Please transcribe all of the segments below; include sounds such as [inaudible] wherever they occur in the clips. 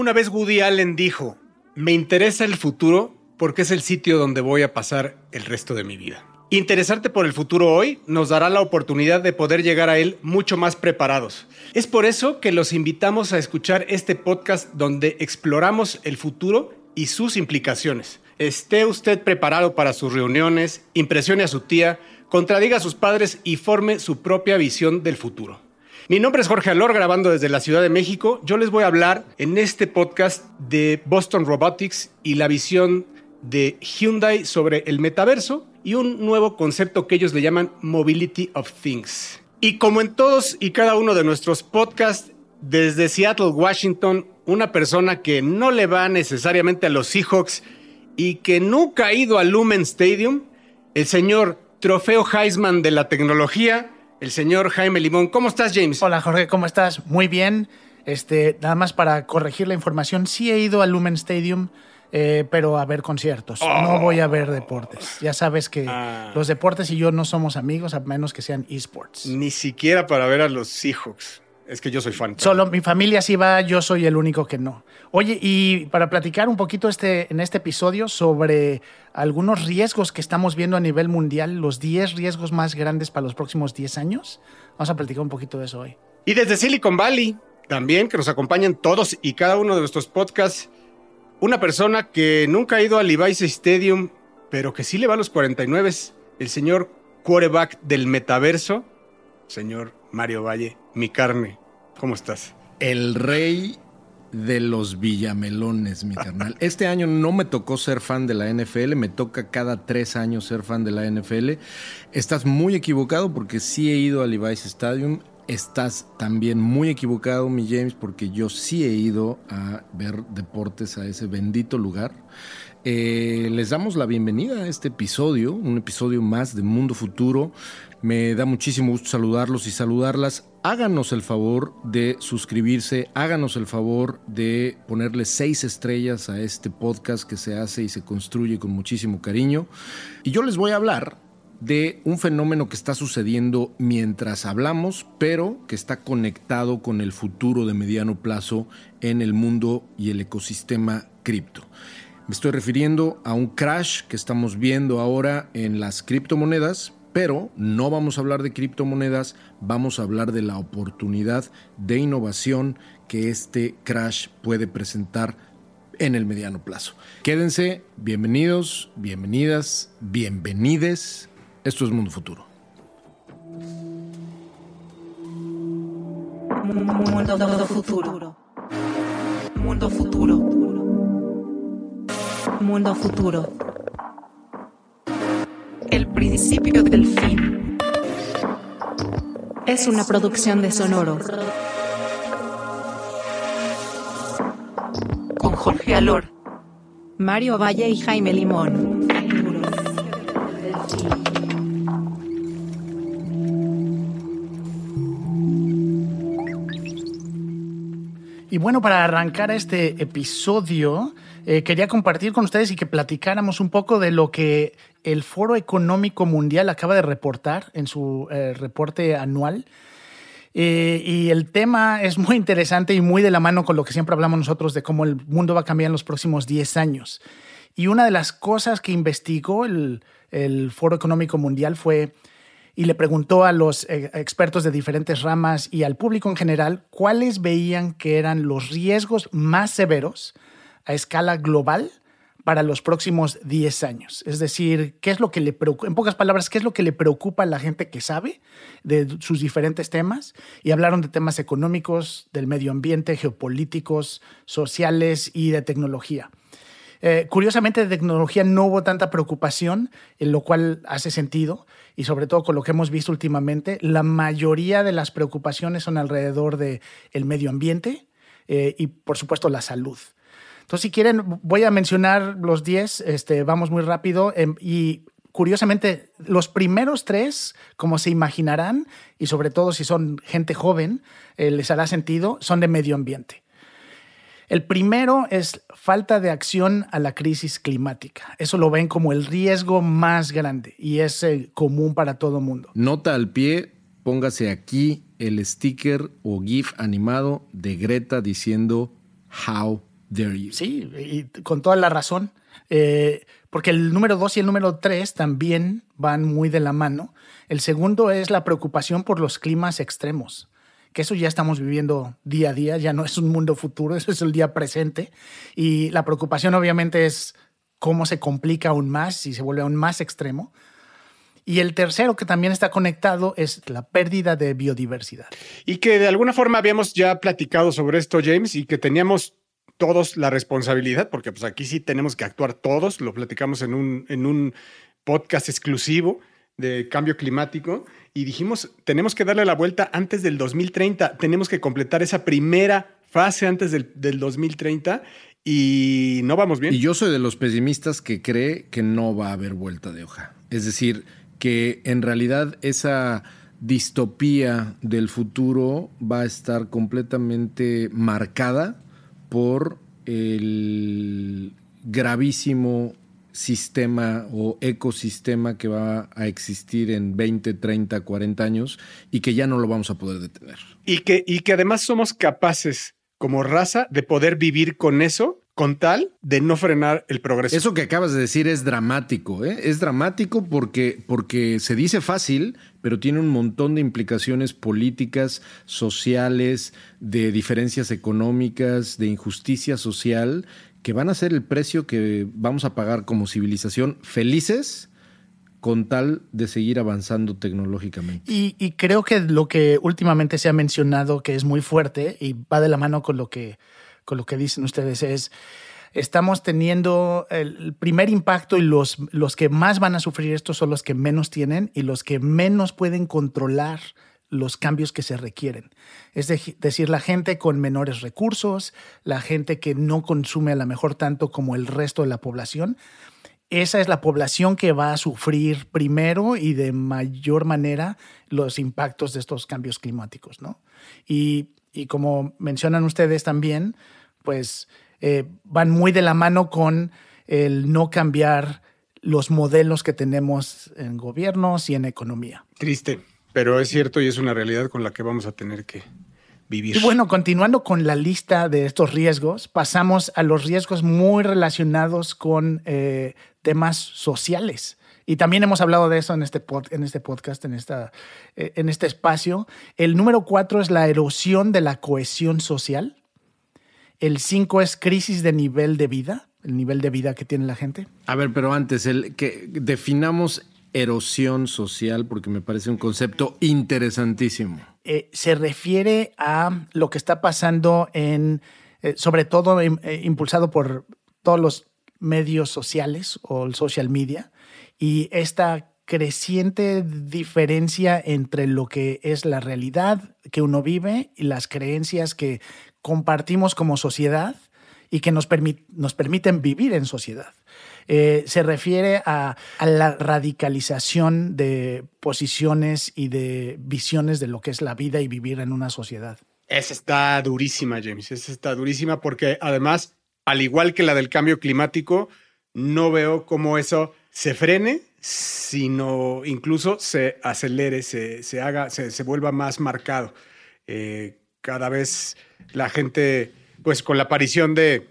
Una vez Woody Allen dijo, me interesa el futuro porque es el sitio donde voy a pasar el resto de mi vida. Interesarte por el futuro hoy nos dará la oportunidad de poder llegar a él mucho más preparados. Es por eso que los invitamos a escuchar este podcast donde exploramos el futuro y sus implicaciones. Esté usted preparado para sus reuniones, impresione a su tía, contradiga a sus padres y forme su propia visión del futuro. Mi nombre es Jorge Alor, grabando desde la Ciudad de México. Yo les voy a hablar en este podcast de Boston Robotics y la visión de Hyundai sobre el metaverso y un nuevo concepto que ellos le llaman Mobility of Things. Y como en todos y cada uno de nuestros podcasts, desde Seattle, Washington, una persona que no le va necesariamente a los Seahawks y que nunca ha ido al Lumen Stadium, el señor Trofeo Heisman de la tecnología, el señor Jaime Limón. ¿Cómo estás, James? Hola, Jorge, ¿cómo estás? Muy bien. Este, nada más para corregir la información, sí he ido al Lumen Stadium eh, pero a ver conciertos. No voy a ver deportes. Ya sabes que ah. los deportes y yo no somos amigos a menos que sean esports. Ni siquiera para ver a los Seahawks. Es que yo soy fan. Solo mi familia sí va, yo soy el único que no. Oye, y para platicar un poquito este, en este episodio sobre algunos riesgos que estamos viendo a nivel mundial, los 10 riesgos más grandes para los próximos 10 años, vamos a platicar un poquito de eso hoy. Y desde Silicon Valley, también, que nos acompañan todos y cada uno de nuestros podcasts una persona que nunca ha ido al Levi's Stadium, pero que sí le va a los 49, el señor quarterback del metaverso, señor Mario Valle, mi carne. ¿Cómo estás? El rey de los villamelones, mi carnal. [laughs] Este año no me tocó ser fan de la NFL, me toca cada tres años ser fan de la NFL. Estás muy equivocado porque sí he ido al Levi's Stadium. Estás también muy equivocado, mi James, porque yo sí he ido a ver deportes a ese bendito lugar. Eh, les damos la bienvenida a este episodio, un episodio más de Mundo Futuro. Me da muchísimo gusto saludarlos y saludarlas. Háganos el favor de suscribirse, háganos el favor de ponerle seis estrellas a este podcast que se hace y se construye con muchísimo cariño. Y yo les voy a hablar de un fenómeno que está sucediendo mientras hablamos, pero que está conectado con el futuro de mediano plazo en el mundo y el ecosistema cripto. Me estoy refiriendo a un crash que estamos viendo ahora en las criptomonedas, pero no vamos a hablar de criptomonedas, vamos a hablar de la oportunidad de innovación que este crash puede presentar en el mediano plazo. Quédense, bienvenidos, bienvenidas, bienvenides esto es Mundo Futuro. Mundo Futuro. Mundo Futuro. Mundo Futuro. El principio del fin. Es una producción de Sonoro. Con Jorge Alor, Mario Valle y Jaime Limón. Y bueno, para arrancar este episodio, eh, quería compartir con ustedes y que platicáramos un poco de lo que el Foro Económico Mundial acaba de reportar en su eh, reporte anual. Eh, y el tema es muy interesante y muy de la mano con lo que siempre hablamos nosotros de cómo el mundo va a cambiar en los próximos 10 años. Y una de las cosas que investigó el, Foro Económico Mundial fue y le preguntó a los eh, expertos de diferentes ramas y al público en general cuáles veían que eran los riesgos más severos a escala global para los próximos 10 años. Es decir, qué es lo que le en pocas palabras, qué es lo que le preocupa a la gente que sabe de sus diferentes temas. Y hablaron de temas económicos, del medio ambiente, geopolíticos, sociales y de tecnología. Eh, curiosamente, de tecnología no hubo tanta preocupación, en lo cual hace sentido, y sobre todo con lo que hemos visto últimamente, la mayoría de las preocupaciones son alrededor del el medio ambiente eh, y, por supuesto, la salud. Entonces, si quieren, voy a mencionar los 10, este, vamos muy rápido, em, y curiosamente, los primeros tres, como se imaginarán, y sobre todo si son gente joven, eh, les hará sentido, son de medio ambiente. El primero es falta de acción a la crisis climática. Eso lo ven como el riesgo más grande y es eh, común para todo mundo. Nota al pie, póngase aquí el sticker o GIF animado de Greta diciendo How dare you? Sí, y con toda la razón. Eh, porque el número dos y el número tres también van muy de la mano. El segundo es la preocupación por los climas extremos, que eso ya estamos viviendo día a día, ya no es un mundo futuro, [laughs] eso es el día presente. Y la preocupación obviamente es cómo se complica aún más y se vuelve aún más extremo. Y el tercero que también está conectado es la pérdida de biodiversidad. Y que de alguna forma habíamos ya platicado sobre esto, James, y que teníamos todos la responsabilidad, porque pues aquí sí tenemos que actuar todos, lo platicamos en un, en un podcast exclusivo de cambio climático y dijimos, tenemos que darle la vuelta antes del 2030, tenemos que completar esa primera fase antes del, del 2030 y no vamos bien. Y yo soy de los pesimistas que cree que no va a haber vuelta de hoja. Es decir, que en realidad esa distopía del futuro va a estar completamente marcada por el gravísimo sistema o ecosistema que va a existir en 20, 30, 40 años y que ya no lo vamos a poder detener. Y que, y que además somos capaces como raza de poder vivir con eso con tal de no frenar el progreso. Eso que acabas de decir es dramático, ¿eh? es dramático porque, porque se dice fácil, pero tiene un montón de implicaciones políticas, sociales, de diferencias económicas, de injusticia social, que van a ser el precio que vamos a pagar como civilización felices con tal de seguir avanzando tecnológicamente. Y, y, creo que lo que últimamente se ha mencionado, que es muy fuerte y va de la mano con lo que con lo que dicen ustedes es, estamos teniendo el primer impacto y los, los que más van a sufrir esto son los que menos tienen y los que menos pueden controlar los cambios que se requieren. Es decir, la gente con menores recursos, la gente que no consume a lo mejor tanto como el resto de la población, esa es la población que va a sufrir primero y de mayor manera los impactos de estos cambios climáticos. ¿no? Y, y como mencionan ustedes también, pues eh, van muy de la mano con el no cambiar los modelos que tenemos en gobiernos y en economía. Triste, pero es cierto y es una realidad con la que vamos a tener que vivir. Y bueno, continuando con la lista de estos riesgos, pasamos a los riesgos muy relacionados con eh, temas sociales. Y también hemos hablado de eso en este, en este podcast, en, esta, eh, en este espacio. El número cuatro es la erosión de la cohesión social. El 5 es crisis de nivel de vida, el nivel de vida que tiene la gente. A ver, pero antes, el que definamos erosión social porque me parece un concepto interesantísimo. Eh, se refiere a lo que está pasando en, eh, sobre todo eh, impulsado por todos los medios sociales o el social media y esta creciente diferencia entre lo que es la realidad que uno vive y las creencias que compartimos como sociedad y que nos, nos permiten vivir en sociedad. Eh, se refiere a, la radicalización de posiciones y de visiones de lo que es la vida y vivir en una sociedad. Esa está durísima, James. Esa está durísima porque además, al igual que la del cambio climático, no veo cómo eso se frene, sino incluso se acelere, se, se haga, se, se, vuelva más marcado. Eh, cada vez la gente, pues con la aparición de,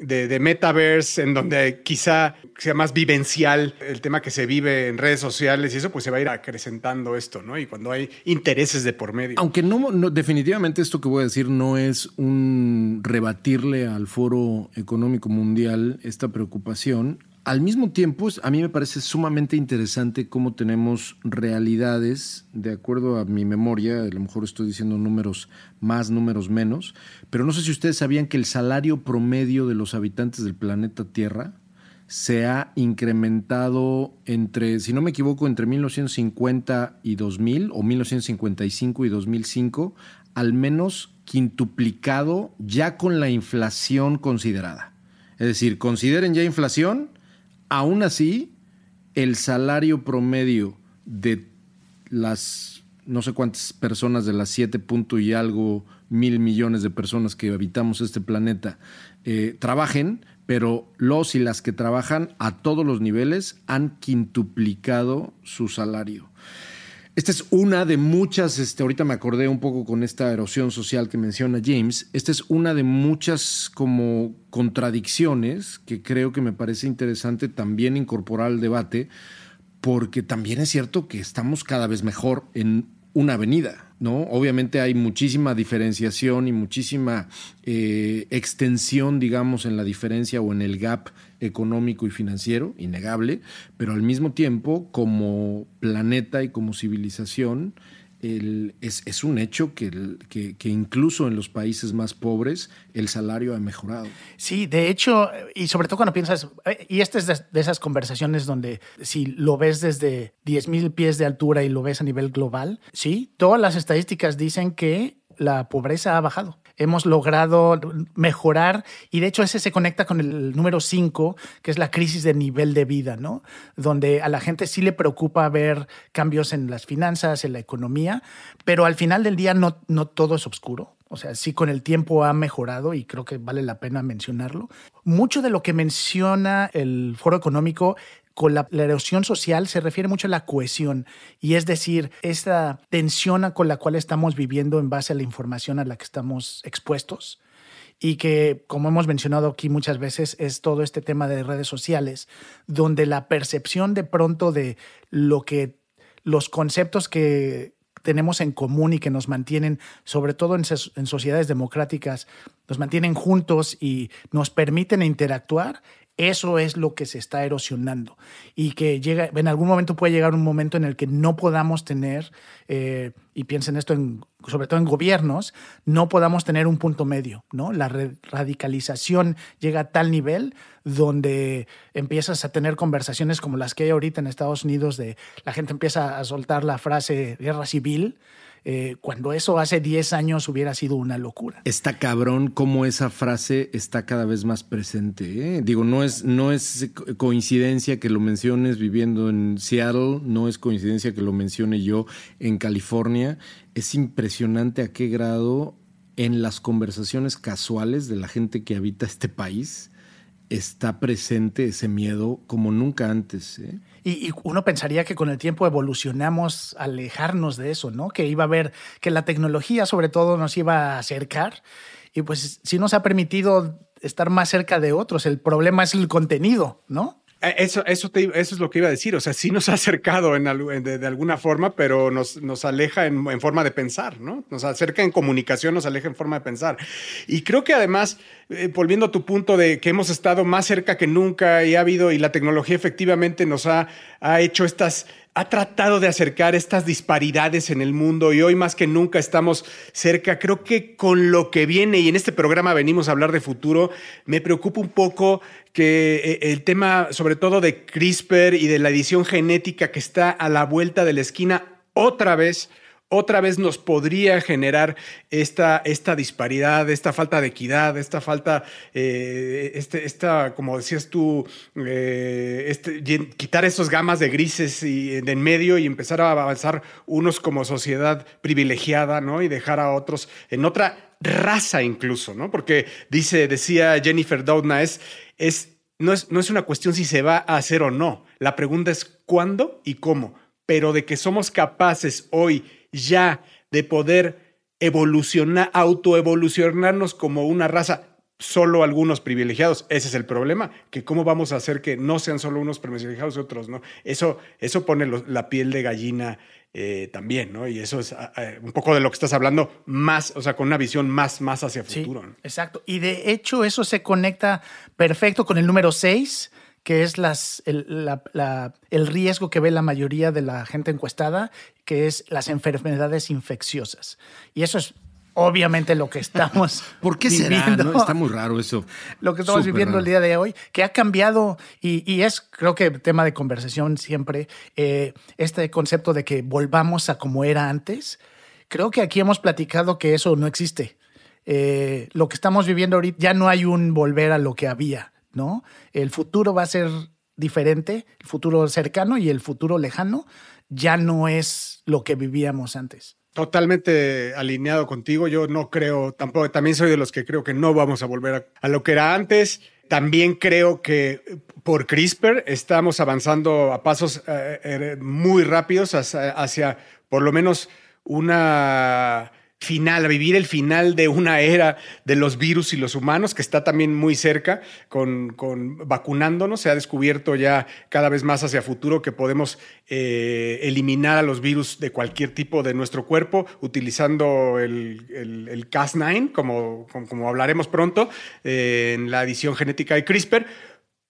de, Metaverse, en donde quizá sea más vivencial el tema que se vive en redes sociales y eso, pues se va a ir acrecentando esto, ¿no? Y cuando hay intereses de por medio. Aunque no, no definitivamente esto que voy a decir no es un rebatirle al Foro Económico Mundial esta preocupación, al mismo tiempo, a mí me parece sumamente interesante cómo tenemos realidades, de acuerdo a mi memoria, a lo mejor estoy diciendo números más, números menos, pero no sé si ustedes sabían que el salario promedio de los habitantes del planeta Tierra se ha incrementado entre, si no me equivoco, entre 1950 y 2000 o 1955 y 2005, al menos quintuplicado ya con la inflación considerada. Es decir, consideren ya inflación Aún así, el salario promedio de las no sé cuántas personas de las siete punto y algo mil millones de personas que habitamos este planeta eh, trabajen, pero los y las que trabajan a todos los niveles han quintuplicado su salario. Esta es una de muchas, este, ahorita me acordé un poco con esta erosión social que menciona James, esta es una de muchas como contradicciones que creo que me parece interesante también incorporar al debate, porque también es cierto que estamos cada vez mejor en una avenida. ¿no? Obviamente hay muchísima diferenciación y muchísima eh, extensión, digamos, en la diferencia o en el gap económico y financiero, innegable, pero al mismo tiempo, como planeta y como civilización, es, un hecho que, incluso en los países más pobres el salario ha mejorado. Sí, de hecho, y sobre todo cuando piensas, y esta es de, esas conversaciones donde si lo ves desde 10.000 pies de altura y lo ves a nivel global, sí, todas las estadísticas dicen que la pobreza ha bajado hemos logrado mejorar y de hecho ese se conecta con el número 5, que es la crisis de nivel de vida, ¿no? Donde a la gente sí le preocupa ver cambios en las finanzas, en la economía, pero al final del día no, no todo es oscuro. O sea, sí con el tiempo ha mejorado y creo que vale la pena mencionarlo. Mucho de lo que menciona el Foro Económico con la, erosión social se refiere mucho a la cohesión y es decir, esta tensión con la cual estamos viviendo en base a la información a la que estamos expuestos y que, como hemos mencionado aquí muchas veces, es todo este tema de redes sociales, donde la percepción de pronto de lo que los conceptos que tenemos en común y que nos mantienen, sobre todo en, en, sociedades democráticas, nos mantienen juntos y nos permiten interactuar, eso es lo que se está erosionando y que llega, en algún momento puede llegar un momento en el que no podamos tener, eh, y piensen esto sobre todo en gobiernos, no podamos tener un punto medio, ¿no? La radicalización llega a tal nivel donde empiezas a tener conversaciones como las que hay ahorita en Estados Unidos de la gente empieza a soltar la frase guerra civil eh, cuando eso hace 10 años hubiera sido una locura. Está cabrón cómo esa frase está cada vez más presente. ¿eh? Digo, no es, no es coincidencia que lo menciones viviendo en Seattle, no es coincidencia que lo mencione yo en California. Es impresionante a qué grado en las conversaciones casuales de la gente que habita este país está presente ese miedo como nunca antes. ¿eh? Y, uno pensaría que con el tiempo evolucionamos alejarnos de eso, ¿no? Que iba a haber, que la tecnología sobre todo nos iba a acercar. Y pues sí nos ha permitido estar más cerca de otros. El problema es el contenido, ¿no? Eh, eso, eso, eso es lo que iba a decir. O sea, sí nos ha acercado en, de, alguna forma, pero nos, nos aleja en, forma de pensar, ¿no? Nos acerca en comunicación, nos aleja en forma de pensar. Y creo que además, eh, volviendo a tu punto de que hemos estado más cerca que nunca y ha habido, y la tecnología efectivamente nos ha, ha hecho estas ha tratado de acercar estas disparidades en el mundo y hoy más que nunca estamos cerca. Creo que con lo que viene, y en este programa venimos a hablar de futuro, me preocupa un poco que eh, el tema sobre todo de CRISPR y de la edición genética que está a la vuelta de la esquina otra vez otra vez nos podría generar esta, esta disparidad, esta falta de equidad, esta falta, eh, este, esta, como decías tú, eh, este, quitar esos gamas de grises y, de en medio y empezar a avanzar unos como sociedad privilegiada, ¿no? Y dejar a otros en otra raza incluso, ¿no? Porque dice, decía Jennifer Doudna, es, es, no, es, no es una cuestión si se va a hacer o no. La pregunta es cuándo y cómo. Pero de que somos capaces hoy ya de poder evolucionar, autoevolucionarnos como una raza, solo algunos privilegiados. Ese es el problema, que cómo vamos a hacer que no sean solo unos privilegiados y otros no. Eso, eso pone la piel de gallina eh, también, ¿no? Y eso es ah, ah, un poco de lo que estás hablando, más, o sea, con una visión más, más hacia futuro. Exacto. Y de hecho, eso se conecta perfecto con el número 6 que es las, el, el, riesgo que ve la mayoría de la gente encuestada, que es las enfermedades infecciosas. Y eso es obviamente lo que estamos [laughs] ¿Por qué viviendo. Será, Está muy raro eso. Lo que estamos viviendo el día de hoy, que ha cambiado y, es, creo que tema de conversación siempre, eh, este concepto de que volvamos a como era antes. Creo que aquí hemos platicado que eso no existe. Eh, lo que estamos viviendo ahorita, ya no hay un volver a lo que había. ¿No? El futuro va a ser diferente, el futuro cercano y el futuro lejano ya no es lo que vivíamos antes. Totalmente alineado contigo. Yo no creo, tampoco, también soy de los que creo que no vamos a volver a, lo que era antes. también creo que por CRISPR estamos avanzando a pasos eh, eh, muy rápidos hacia, hacia por lo menos una final, a vivir el final de una era de los virus y los humanos, que está también muy cerca con, vacunándonos. Se ha descubierto ya cada vez más hacia futuro que podemos eh, eliminar a los virus de cualquier tipo de nuestro cuerpo utilizando el, el, Cas9, como, como, hablaremos pronto, eh, en la edición genética de CRISPR.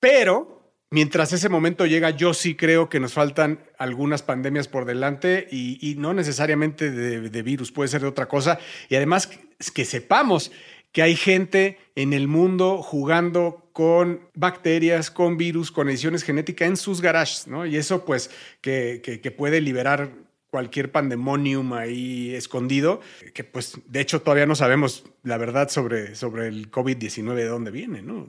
Pero mientras ese momento llega, yo sí creo que nos faltan algunas pandemias por delante y, no necesariamente de, virus, puede ser de otra cosa. Y además que sepamos que hay gente en el mundo jugando con bacterias, con virus, con ediciones genéticas en sus garages, ¿no? Y eso pues que, que puede liberar cualquier pandemonium ahí escondido, que pues de hecho todavía no sabemos la verdad sobre, sobre el COVID-19 de dónde viene, ¿no?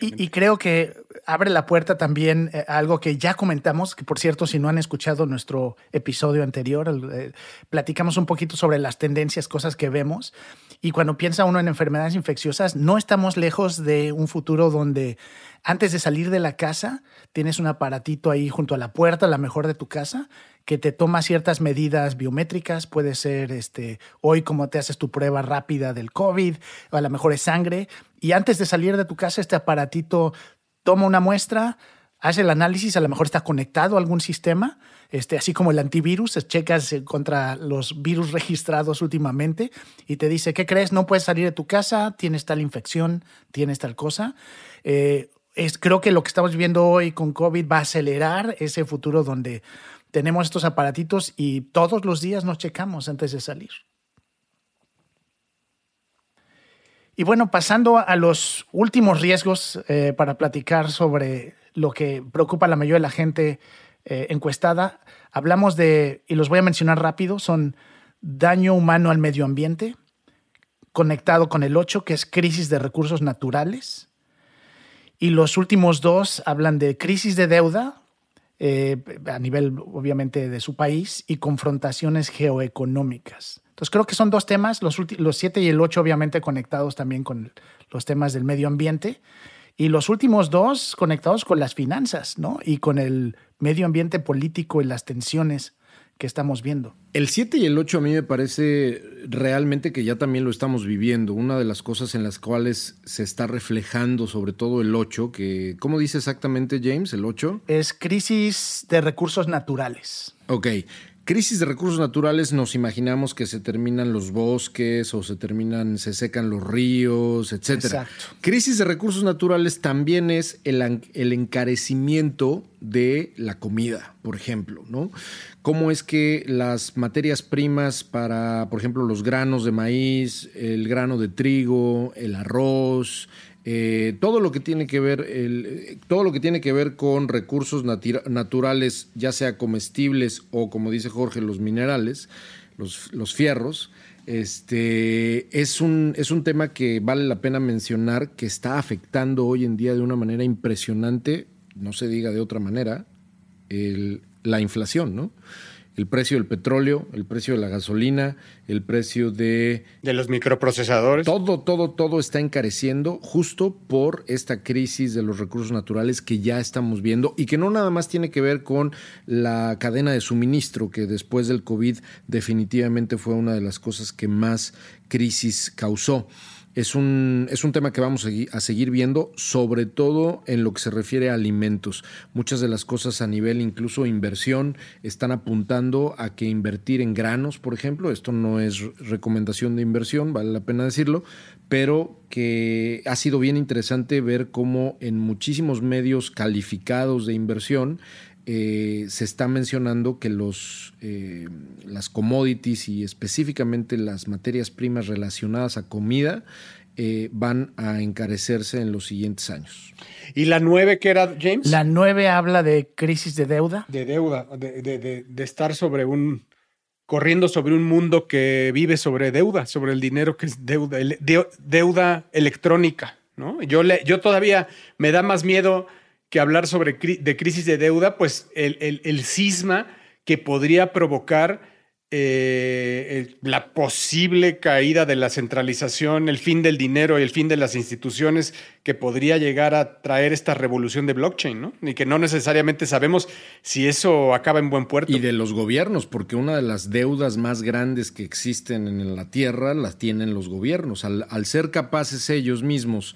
Y, creo que abre la puerta también eh, algo que ya comentamos, que por cierto, si no han escuchado nuestro episodio anterior, eh, platicamos un poquito sobre las tendencias, cosas que vemos. Y cuando piensa uno en enfermedades infecciosas, no estamos lejos de un futuro donde antes de salir de la casa tienes un aparatito ahí junto a la puerta, la mejor de tu casa, que te toma ciertas medidas biométricas, puede ser este, hoy como te haces tu prueba rápida del COVID, o a lo mejor es sangre, y antes de salir de tu casa este aparatito toma una muestra, hace el análisis, a lo mejor está conectado a algún sistema, este, así como el antivirus, checas contra los virus registrados últimamente y te dice, ¿qué crees? No puedes salir de tu casa, tienes tal infección, tienes tal cosa. Eh, es, creo que lo que estamos viendo hoy con COVID va a acelerar ese futuro donde tenemos estos aparatitos y todos los días nos checamos antes de salir. Y bueno, pasando a los últimos riesgos eh, para platicar sobre lo que preocupa a la mayoría de la gente eh, encuestada, hablamos de, y los voy a mencionar rápido, son daño humano al medio ambiente, conectado con el 8, que es crisis de recursos naturales. Y los últimos dos hablan de crisis de deuda, eh, a nivel obviamente de su país y confrontaciones geoeconómicas. Entonces creo que son dos temas, los, los siete y el ocho obviamente conectados también con los temas del medio ambiente y los últimos dos conectados con las finanzas, ¿no? Y con el medio ambiente político y las tensiones que estamos viendo. El 7 y el 8 a mí me parece realmente que ya también lo estamos viviendo. Una de las cosas en las cuales se está reflejando sobre todo el 8, que ¿cómo dice exactamente James el 8? Es crisis de recursos naturales. Ok. Crisis de recursos naturales nos imaginamos que se terminan los bosques o se terminan, se secan los ríos, etcétera. Exacto. Crisis de recursos naturales también es el, el, encarecimiento de la comida, por ejemplo, ¿no? Cómo es que las materias primas para, por ejemplo, los granos de maíz, el grano de trigo, el arroz, eh, todo lo que tiene que ver, el, todo lo que tiene que ver con recursos naturales, ya sea comestibles o, como dice Jorge, los minerales, los, los fierros, este, es, un, es un tema que vale la pena mencionar que está afectando hoy en día de una manera impresionante, no se diga de otra manera, la inflación, ¿no? El precio del petróleo, el precio de la gasolina, el precio de... De los microprocesadores. Todo, todo, todo está encareciendo justo por esta crisis de los recursos naturales que ya estamos viendo y que no nada más tiene que ver con la cadena de suministro, que después del COVID definitivamente fue una de las cosas que más crisis causó es un, es un tema que vamos a seguir viendo, sobre todo en lo que se refiere a alimentos. Muchas de las cosas a nivel incluso inversión están apuntando a que invertir en granos, por ejemplo, esto no es recomendación de inversión, vale la pena decirlo, pero que ha sido bien interesante ver cómo en muchísimos medios calificados de inversión eh, se está mencionando que los, eh, las commodities y específicamente las materias primas relacionadas a comida eh, van a encarecerse en los siguientes años. ¿Y la nueve que era, James? La nueve habla de crisis de deuda. De deuda, de, de, de, estar sobre un, corriendo sobre un mundo que vive sobre deuda, sobre el dinero que es deuda, deuda electrónica, ¿no? Yo, le, yo todavía me da más miedo que hablar sobre de crisis de deuda, pues el, el, cisma que podría provocar eh, la posible caída de la centralización, el fin del dinero y el fin de las instituciones que podría llegar a traer esta revolución de blockchain, ¿no? Y que no necesariamente sabemos si eso acaba en buen puerto. Y de los gobiernos, porque una de las deudas más grandes que existen en la Tierra las tienen los gobiernos. Al, al ser capaces ellos mismos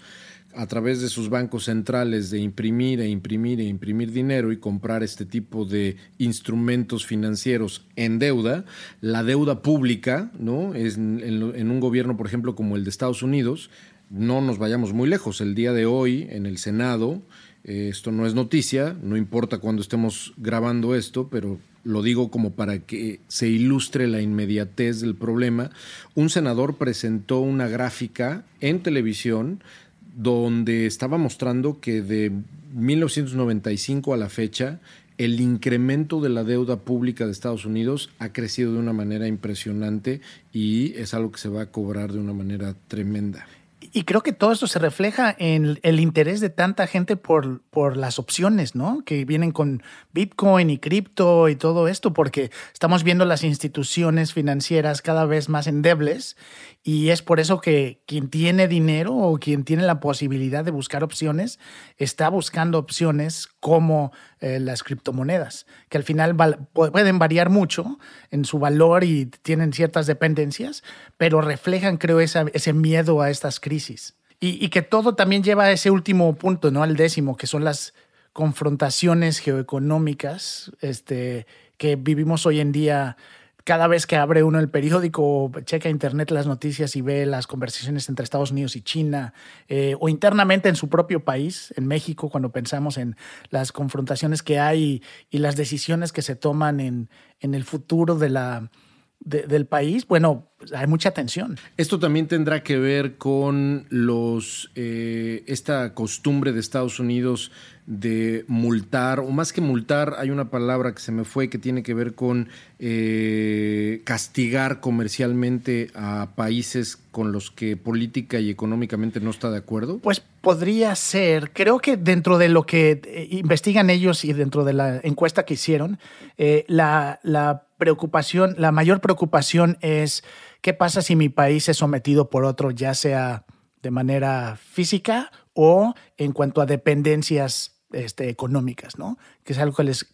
a través de sus bancos centrales de imprimir e imprimir e imprimir dinero y comprar este tipo de instrumentos financieros en deuda, la deuda pública, ¿no? Es en, en un gobierno, por ejemplo, como el de Estados Unidos, no nos vayamos muy lejos. El día de hoy, en el Senado, eh, esto no es noticia, no importa cuando estemos grabando esto, pero lo digo como para que se ilustre la inmediatez del problema. Un senador presentó una gráfica en televisión donde estaba mostrando que de 1995 a la fecha el incremento de la deuda pública de Estados Unidos ha crecido de una manera impresionante y es algo que se va a cobrar de una manera tremenda. Y creo que todo esto se refleja en el interés de tanta gente por, por las opciones, ¿no? Que vienen con Bitcoin y cripto y todo esto, porque estamos viendo las instituciones financieras cada vez más endebles y es por eso que quien tiene dinero o quien tiene la posibilidad de buscar opciones está buscando opciones como eh, las criptomonedas, que al final pueden variar mucho en su valor y tienen ciertas dependencias, pero reflejan, creo, ese miedo a estas crisis. Y, que todo también lleva a ese último punto, ¿no? Al décimo, que son las confrontaciones geoeconómicas este, que vivimos hoy en día cada vez que abre uno el periódico, checa internet las noticias y ve las conversaciones entre Estados Unidos y China, eh, o internamente en su propio país, en México, cuando pensamos en las confrontaciones que hay y, las decisiones que se toman en el futuro de la, del país, bueno, pues, hay mucha tensión. Esto también tendrá que ver con los eh, esta costumbre de Estados Unidos de multar, o más que multar, hay una palabra que se me fue que tiene que ver con eh, castigar comercialmente a países con los que política y económicamente no está de acuerdo? Pues podría ser. Creo que dentro de lo que eh, investigan ellos y dentro de la encuesta que hicieron, eh, la, la preocupación, la mayor preocupación es qué pasa si mi país es sometido por otro, ya sea de manera física o en cuanto a dependencias este, económicas, ¿no? Que es algo que les,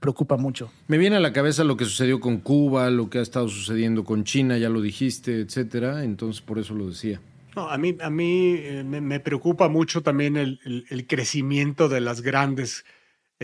preocupa mucho. Me viene a la cabeza lo que sucedió con Cuba, lo que ha estado sucediendo con China, ya lo dijiste, etcétera. Entonces, por eso lo decía. No, a mí, a mí eh, me, preocupa mucho también el, crecimiento de las grandes,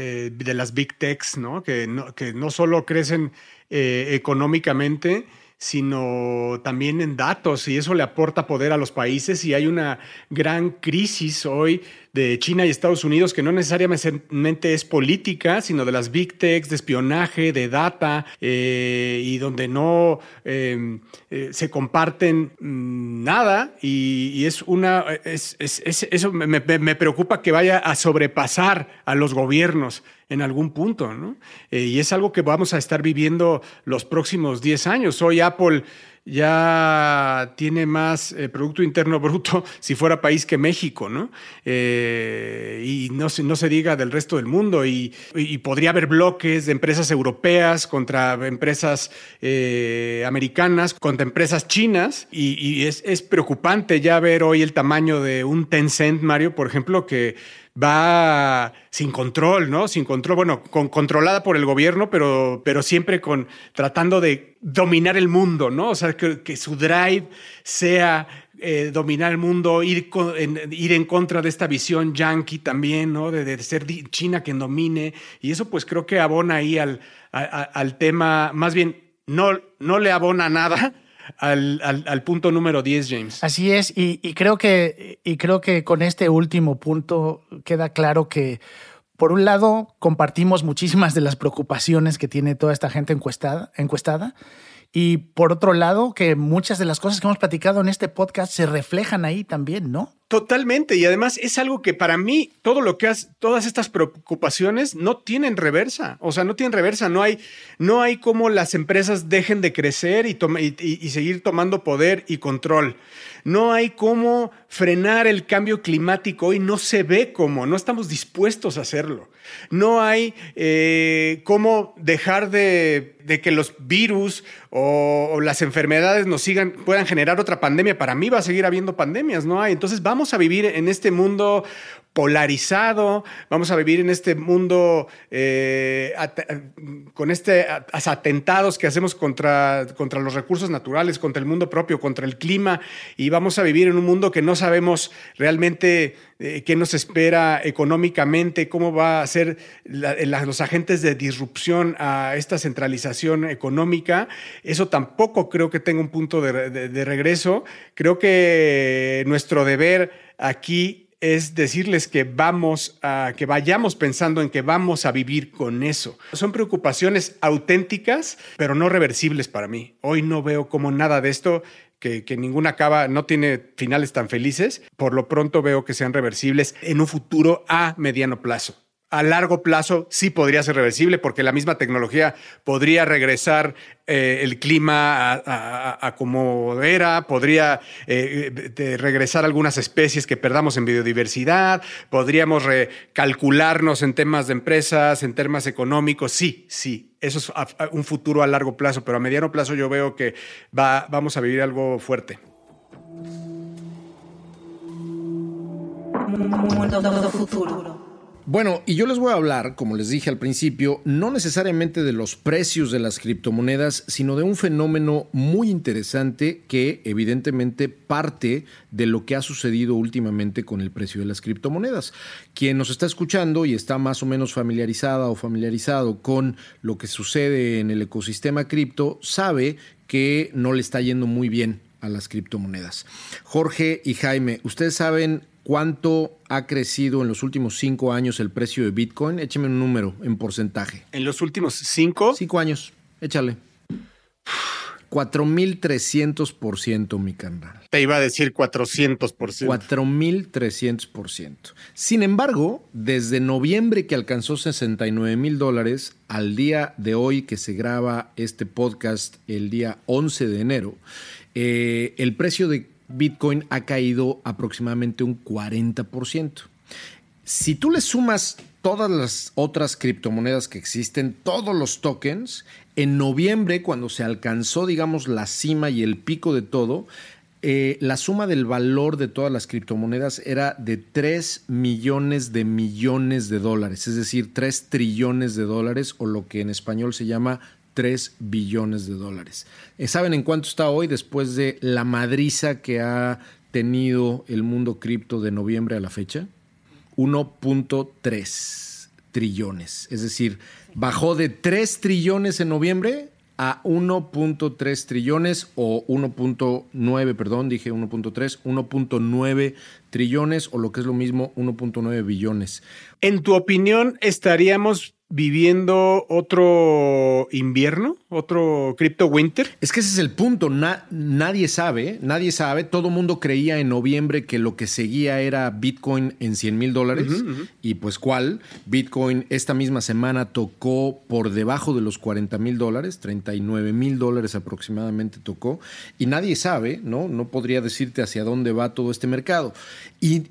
eh, de las big techs, ¿no? Que no, que no solo crecen eh, económicamente, sino también en datos y eso le aporta poder a los países y hay una gran crisis hoy de China y Estados Unidos que no necesariamente es política, sino de las big techs, de espionaje, de data, eh, y donde no em, eh, se comparten mm, nada y, es una, es, eso me, me, preocupa que vaya a sobrepasar a los gobiernos en algún punto, ¿no? Eh, y es algo que vamos a estar viviendo los próximos 10 años. Hoy Apple ya tiene más eh, Producto Interno Bruto [laughs] si fuera país que México, ¿no? Eh, y no se, no se diga del resto del mundo. Y, podría haber bloques de empresas europeas contra empresas eh, americanas, contra empresas chinas. Y, es, es preocupante ya ver hoy el tamaño de un Tencent, Mario, por ejemplo, que va sin control, ¿no? Sin control, bueno, con, controlada por el gobierno, pero, pero siempre con tratando de dominar el mundo, ¿no? O sea, que, su drive sea eh, dominar el mundo, ir, en, ir en contra de esta visión yankee también, ¿no? De, ser China quien domine. Y eso pues creo que abona ahí al, al tema, más bien, no, no le abona nada, al, al, punto número 10, James. Así es, y, y, creo que, y creo que con este último punto queda claro que, por un lado, compartimos muchísimas de las preocupaciones que tiene toda esta gente encuestada, encuestada y por otro lado, que muchas de las cosas que hemos platicado en este podcast se reflejan ahí también, ¿no? Totalmente. Y además es algo que para mí, todo lo que has, todas estas preocupaciones no tienen reversa. O sea, no tienen reversa. No hay, no hay como las empresas dejen de crecer y, y, seguir tomando poder y control. No hay cómo frenar el cambio climático y no se ve cómo. No estamos dispuestos a hacerlo. No hay eh, cómo dejar de, que los virus o, las enfermedades nos sigan, puedan generar otra pandemia. Para mí va a seguir habiendo pandemias, ¿no hay? Entonces vamos a vivir en este mundo polarizado, vamos a vivir en este mundo eh, con este atentados que hacemos contra, contra los recursos naturales, contra el mundo propio, contra el clima, y vamos a vivir en un mundo que no sabemos realmente eh, qué nos espera económicamente, cómo va a ser los agentes de disrupción a esta centralización económica. Eso tampoco creo que tenga un punto de regreso. Creo que nuestro deber aquí es decirles que vamos a, que vayamos pensando en que vamos a vivir con eso. Son preocupaciones auténticas, pero no reversibles para mí. Hoy no veo como nada de esto que, que, ninguna acaba, no tiene finales tan felices. Por lo pronto veo que sean reversibles en un futuro a mediano plazo a largo plazo sí podría ser reversible porque la misma tecnología podría regresar eh, el clima a, como era, podría eh, regresar algunas especies que perdamos en biodiversidad, podríamos recalcularnos en temas de empresas, en temas económicos, sí, sí, eso es un futuro a largo plazo, pero a mediano plazo yo veo que va, vamos a vivir algo fuerte. Mundo futuro. Bueno, y yo les voy a hablar, como les dije al principio, no necesariamente de los precios de las criptomonedas, sino de un fenómeno muy interesante que evidentemente parte de lo que ha sucedido últimamente con el precio de las criptomonedas. Quien nos está escuchando y está más o menos familiarizada o familiarizado con lo que sucede en el ecosistema cripto, sabe que no le está yendo muy bien a las criptomonedas. Jorge y Jaime, ustedes saben ¿Cuánto ha crecido en los últimos cinco años el precio de Bitcoin? Écheme un número en porcentaje. ¿En los últimos cinco? Cinco años. Échale. 4.300%, mi canal. Te iba a decir 400%. 4.300%. Sin embargo, desde noviembre que alcanzó 69 mil dólares al día de hoy que se graba este podcast, el día 11 de enero, eh, el precio de Bitcoin ha caído aproximadamente un 40%. Si tú le sumas todas las otras criptomonedas que existen, todos los tokens, en noviembre, cuando se alcanzó, digamos, la cima y el pico de todo, eh, la suma del valor de todas las criptomonedas era de 3 millones de millones de dólares, es decir, 3 trillones de dólares, o lo que en español se llama 3 billones de dólares. Eh, ¿Saben en cuánto está hoy después de la madriza que ha tenido el mundo cripto de noviembre a la fecha? 1.3 trillones. Es decir, bajó de 3 trillones en noviembre a 1.3 trillones o 1.9, perdón, dije 1.3, 1.9 trillones o lo que es lo mismo 1.9 billones. En tu opinión, estaríamos viviendo otro invierno, otro crypto winter? Es que ese es el punto. nadie sabe, nadie sabe. Todo mundo creía en noviembre que lo que seguía era Bitcoin en 100 mil dólares. Y pues, ¿cuál? Bitcoin esta misma semana tocó por debajo de los 40 mil dólares, 39 mil dólares aproximadamente tocó. Y nadie sabe, ¿no? No podría decirte hacia dónde va todo este mercado. Y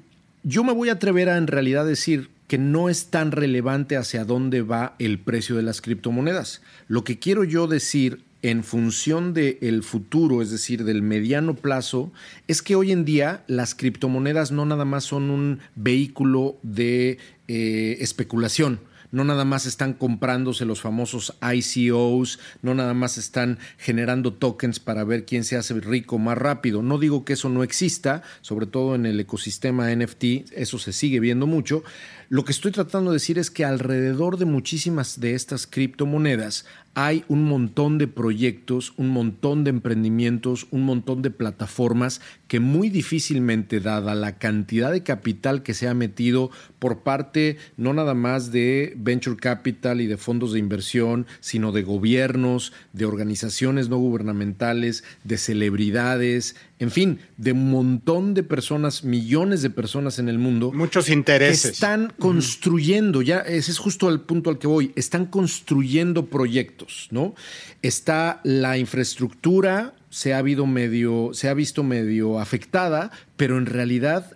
yo me voy a atrever a en realidad decir que no es tan relevante hacia dónde va el precio de las criptomonedas. Lo que quiero yo decir en función del futuro, es decir, del mediano plazo, es que hoy en día las criptomonedas no nada más son un vehículo de eh, especulación no nada más están comprándose los famosos ICOs, no nada más están generando tokens para ver quién se hace rico más rápido. No digo que eso no exista, sobre todo en el ecosistema NFT, eso se sigue viendo mucho. Lo que estoy tratando de decir es que alrededor de muchísimas de estas criptomonedas hay un montón de proyectos, un montón de emprendimientos, un montón de plataformas que muy difícilmente, dada la cantidad de capital que se ha metido por parte no nada más de venture capital y de fondos de inversión, sino de gobiernos, de organizaciones no gubernamentales, de celebridades, en fin, de un montón de personas, millones de personas en el mundo. Muchos intereses. Están construyendo, ya ese es justo el punto al que voy, están construyendo proyectos, ¿no? Está la infraestructura, se ha, visto medio afectada, pero en realidad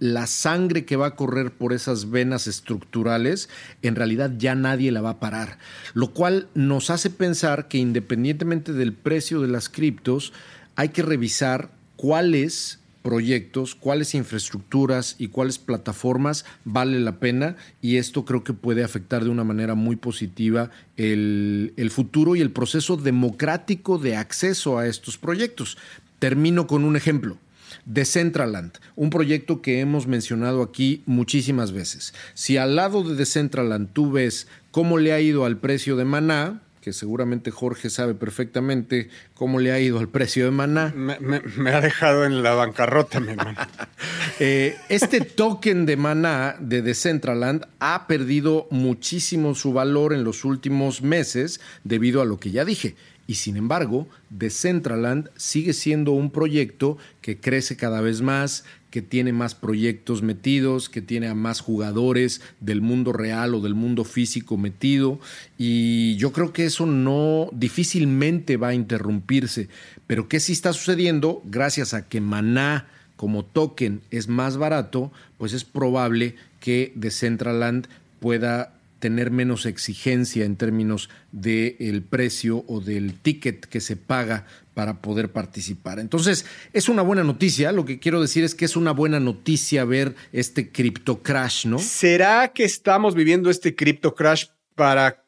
la sangre que va a correr por esas venas estructurales, en realidad ya nadie la va a parar. Lo cual nos hace pensar que independientemente del precio de las criptos, hay que revisar cuáles proyectos, cuáles infraestructuras y cuáles plataformas vale la pena y esto creo que puede afectar de una manera muy positiva el, el, futuro y el proceso democrático de acceso a estos proyectos. Termino con un ejemplo. Decentraland, un proyecto que hemos mencionado aquí muchísimas veces. Si al lado de Decentraland tú ves cómo le ha ido al precio de Maná, que seguramente Jorge sabe perfectamente cómo le ha ido al precio de maná. Me, me, me ha dejado en la bancarrota, mi hermano. [laughs] eh, este token de maná de Decentraland ha perdido muchísimo su valor en los últimos meses debido a lo que ya dije. Y sin embargo, Decentraland sigue siendo un proyecto que crece cada vez más, que tiene más proyectos metidos, que tiene a más jugadores del mundo real o del mundo físico metido. Y yo creo que eso no difícilmente va a interrumpirse. Pero ¿qué sí está sucediendo? Gracias a que Maná como token es más barato, pues es probable que Decentraland pueda tener menos exigencia en términos del el precio o del ticket que se paga para poder participar. Entonces, es una buena noticia. Lo que quiero decir es que es una buena noticia ver este cripto crash, ¿no? ¿Será que estamos viviendo este cripto crash para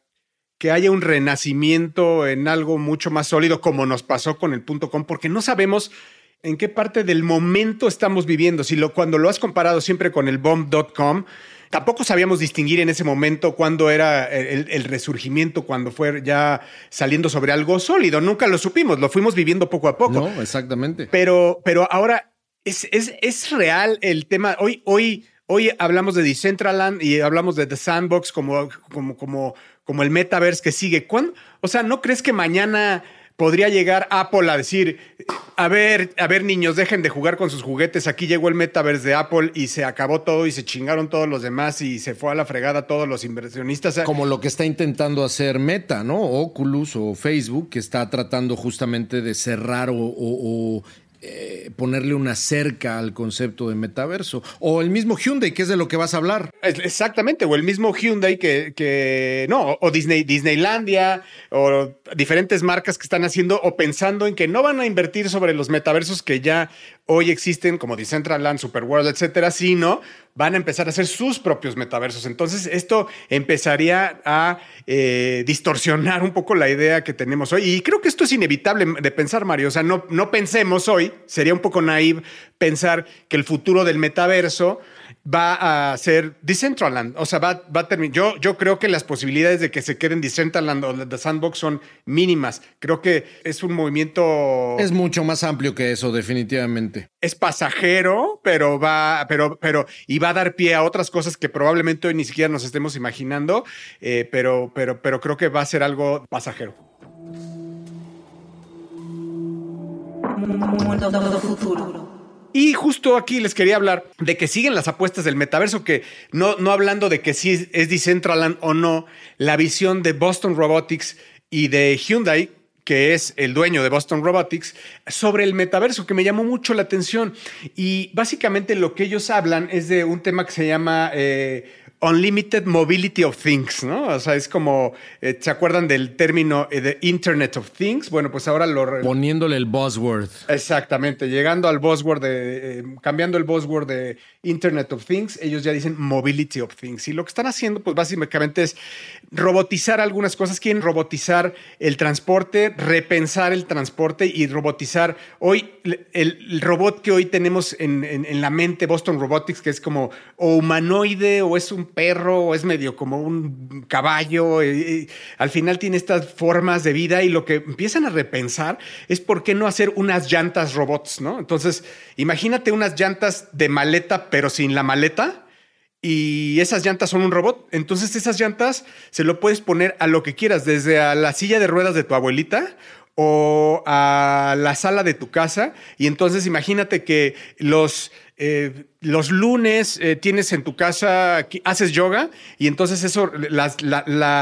que haya un renacimiento en algo mucho más sólido como nos pasó con el punto com? Porque no sabemos en qué parte del momento estamos viviendo. Si lo, cuando lo has comparado siempre con el bomb.com, Tampoco sabíamos distinguir en ese momento cuándo era el, el, resurgimiento, cuando fue ya saliendo sobre algo sólido. Nunca lo supimos, lo fuimos viviendo poco a poco. No, exactamente. Pero, pero ahora es, es, es real el tema. Hoy, hoy, hoy hablamos de Decentraland y hablamos de The Sandbox como, como, como, como el metaverse que sigue. ¿Cuándo? O sea, ¿no crees que mañana podría llegar Apple a decir, a ver, a ver niños, dejen de jugar con sus juguetes, aquí llegó el metaverse de Apple y se acabó todo y se chingaron todos los demás y se fue a la fregada todos los inversionistas. Como lo que está intentando hacer Meta, ¿no? Oculus o Facebook, que está tratando justamente de cerrar o, o, o eh, ponerle una cerca al concepto de metaverso. O el mismo Hyundai, que es de lo que vas a hablar. Exactamente, o el mismo Hyundai que, que no, o Disney, Disneylandia, o diferentes marcas que están haciendo o pensando en que no van a invertir sobre los metaversos que ya hoy existen, como Decentraland, Superworld, etcétera, sino van a empezar a hacer sus propios metaversos. Entonces, esto empezaría a eh, distorsionar un poco la idea que tenemos hoy. Y creo que esto es inevitable de pensar, Mario. O sea, no, no pensemos hoy, sería un poco naive pensar que el futuro del metaverso va a ser Decentraland. O sea, va, va a terminar. Yo, yo creo que las posibilidades de que se queden Decentraland o The Sandbox son mínimas. Creo que es un movimiento. Es mucho más amplio que eso, definitivamente. Es pasajero, pero va, pero, pero, y va a dar pie a otras cosas que probablemente hoy ni siquiera nos estemos imaginando. Eh, pero, pero, pero creo que va a ser algo pasajero. Mundo futuro. Y justo aquí les quería hablar de que siguen las apuestas del metaverso, que no, no hablando de que si es, Decentraland o no, la visión de Boston Robotics y de Hyundai, que es el dueño de Boston Robotics, sobre el metaverso, que me llamó mucho la atención. Y básicamente lo que ellos hablan es de un tema que se llama... Eh, Unlimited Mobility of Things, ¿no? O sea, es como, eh, ¿se acuerdan del término eh, de Internet of Things? Bueno, pues ahora lo... Poniéndole el buzzword. Exactamente, llegando al buzzword de, eh, cambiando el buzzword de Internet of Things, ellos ya dicen Mobility of Things. Y lo que están haciendo, pues básicamente es robotizar algunas cosas, quieren robotizar el transporte, repensar el transporte y robotizar. Hoy, el, robot que hoy tenemos en, en, la mente, Boston Robotics, que es como humanoide o es un perro o es medio como un caballo. al final tiene estas formas de vida y lo que empiezan a repensar es por qué no hacer unas llantas robots, ¿no? Entonces, imagínate unas llantas de maleta, pero sin la maleta. Y esas llantas son un robot. Entonces esas llantas se lo puedes poner a lo que quieras, desde a la silla de ruedas de tu abuelita o a la sala de tu casa. Y entonces imagínate que los, eh, los lunes eh, tienes en tu casa, haces yoga y entonces eso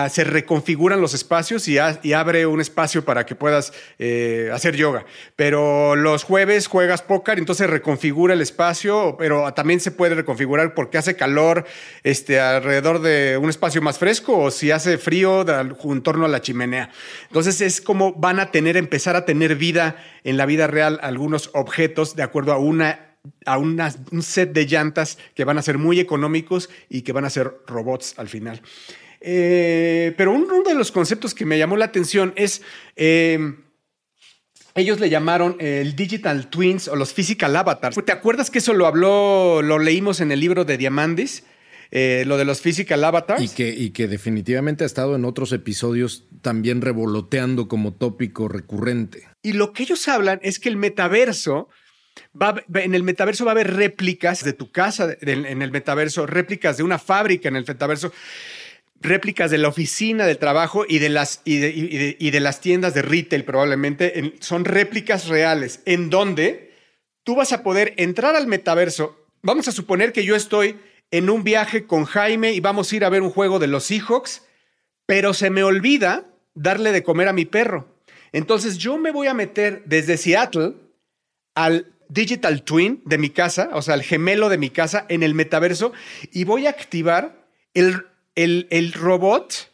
se reconfiguran los espacios y, abre un espacio para que puedas eh, hacer yoga. Pero los jueves juegas póker, entonces reconfigura el espacio, pero también se puede reconfigurar porque hace calor este, alrededor de un espacio más fresco o si hace frío de en torno a la chimenea. Entonces es como van a tener, empezar a tener vida en la vida real algunos objetos de acuerdo a una a una- un set de llantas que van a ser muy económicos y que van a ser robots al final. Eh, pero uno de los conceptos que me llamó la atención es, eh, ellos le llamaron el Digital Twins o los Physical Avatars. ¿Te acuerdas que eso lo habló, lo leímos en el libro de Diamandis? Eh, lo de los Physical Avatars. Y que, y que definitivamente ha estado en otros episodios también revoloteando como tópico recurrente. Y lo que ellos hablan es que el metaverso va, en el metaverso va a haber réplicas de tu casa en el metaverso, réplicas de una fábrica en el metaverso, réplicas de la oficina del trabajo y de las, y de, y las tiendas de retail probablemente. En- son réplicas reales en donde tú vas a poder entrar al metaverso. Vamos a suponer que yo estoy en un viaje con Jaime y vamos a ir a ver un juego de los Seahawks, pero se me olvida darle de comer a mi perro. Entonces yo me voy a meter desde Seattle al digital twin de mi casa, o sea, al gemelo de mi casa en el metaverso y voy a activar el, el, el robot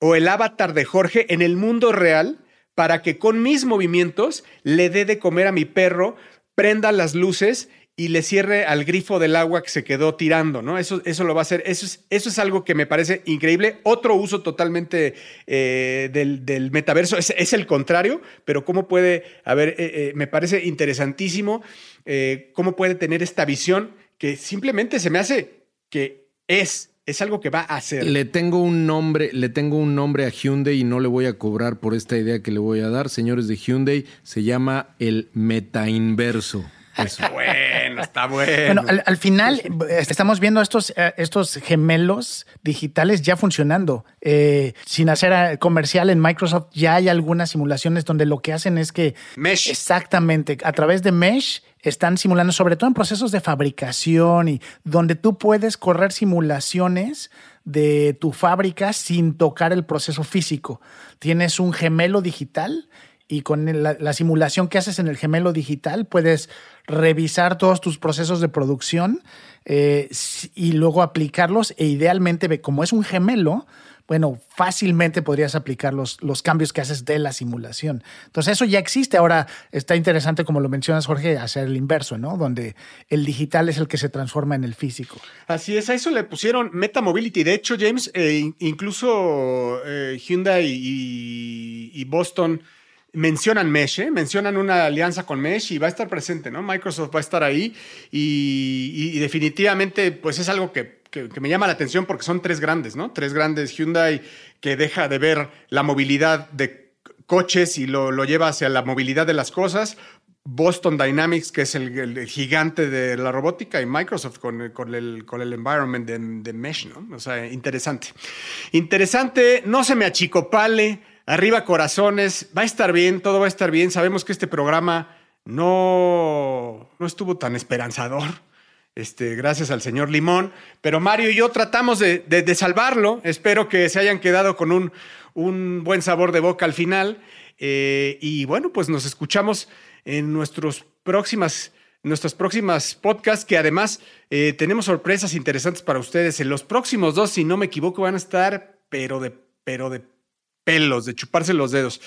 o el avatar de Jorge en el mundo real para que con mis movimientos le dé de comer a mi perro, prenda las luces y le cierre al grifo del agua que se quedó tirando, ¿no? Eso, eso lo va a hacer. Eso es, eso es algo que me parece increíble. Otro uso totalmente eh, del, del metaverso es, es el contrario, pero cómo puede, a ver, eh, eh, me parece interesantísimo cómo puede tener esta visión que simplemente se me hace que es, es algo que va a hacer. Le tengo un nombre, le tengo un nombre a Hyundai y no le voy a cobrar por esta idea que le voy a dar, señores de Hyundai, se llama el metainverso. Eso. Bueno, está bueno. Bueno, al, al final eh, estamos viendo estos, eh, estos gemelos digitales ya funcionando. Eh, sin hacer comercial en Microsoft, ya hay algunas simulaciones donde lo que hacen es que Mesh. exactamente a través de Mesh están simulando, sobre todo en procesos de fabricación y donde tú puedes correr simulaciones de tu fábrica sin tocar el proceso físico. Tienes un gemelo digital y con la, la simulación que haces en el gemelo digital puedes revisar todos tus procesos de producción eh, y luego aplicarlos e idealmente, como es un gemelo, bueno, fácilmente podrías aplicar los, los cambios que haces de la simulación. Entonces eso ya existe. Ahora está interesante, como lo mencionas, Jorge, hacer el inverso, ¿no? Donde el digital es el que se transforma en el físico. Así es, a eso le pusieron Meta Mobility. De hecho, James, eh, in- incluso eh, Hyundai y Boston mencionan Mesh, ¿eh? mencionan una alianza con Mesh y va a estar presente, ¿no? Microsoft va a estar ahí y, definitivamente, pues es algo que, que- me llama la atención porque son tres grandes, ¿no? Tres grandes Hyundai que deja de ver la movilidad de coches y lo, lo lleva hacia la movilidad de las cosas. Boston Dynamics, que es el, el gigante de la robótica, y Microsoft con, con el, con el environment de, de Mesh, ¿no? O sea, interesante. Interesante, no se me achicopale, arriba corazones, va a estar bien, todo va a estar bien. Sabemos que este programa no, no estuvo tan esperanzador. Este, gracias al señor Limón. Pero Mario y yo tratamos de, de- salvarlo. Espero que se hayan quedado con un, un buen sabor de boca al final. Eh, y bueno, pues nos escuchamos en nuestros próximas, nuestras próximas podcasts, que además eh, tenemos sorpresas interesantes para ustedes. En los próximos dos, si no me equivoco, van a estar, pero de, pero de pelos, de chuparse los dedos.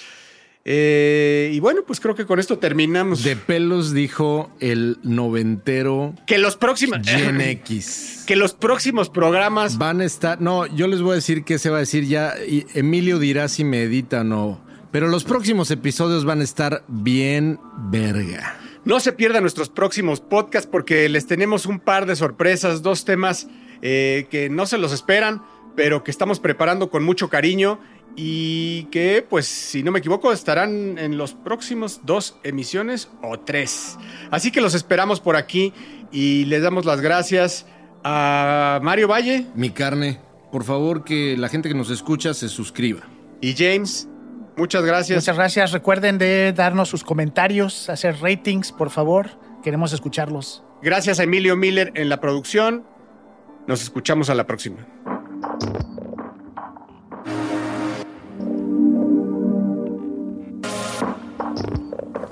Eh, y bueno, pues creo que con esto terminamos. De pelos dijo el noventero que los próximos. Gen [laughs] X. que los próximos programas Van a estar, no, yo les voy a decir qué se va a decir ya. y Emilio dirá si me edita o no. Pero los próximos episodios van a estar bien verga. no se pierdan nuestros próximos podcasts porque les tenemos un par de sorpresas, dos temas eh, que no se los esperan, pero que estamos preparando con mucho cariño y que, pues, si no me equivoco, estarán en los próximos dos emisiones o tres. Así que los esperamos por aquí y les damos las gracias a Mario Valle. Mi carne, por favor que la gente que nos escucha se suscriba. Y James, muchas gracias. Muchas gracias. Recuerden de darnos sus comentarios, hacer ratings, por favor. Queremos escucharlos. Gracias a Emilio Miller en la producción. Nos escuchamos a la próxima.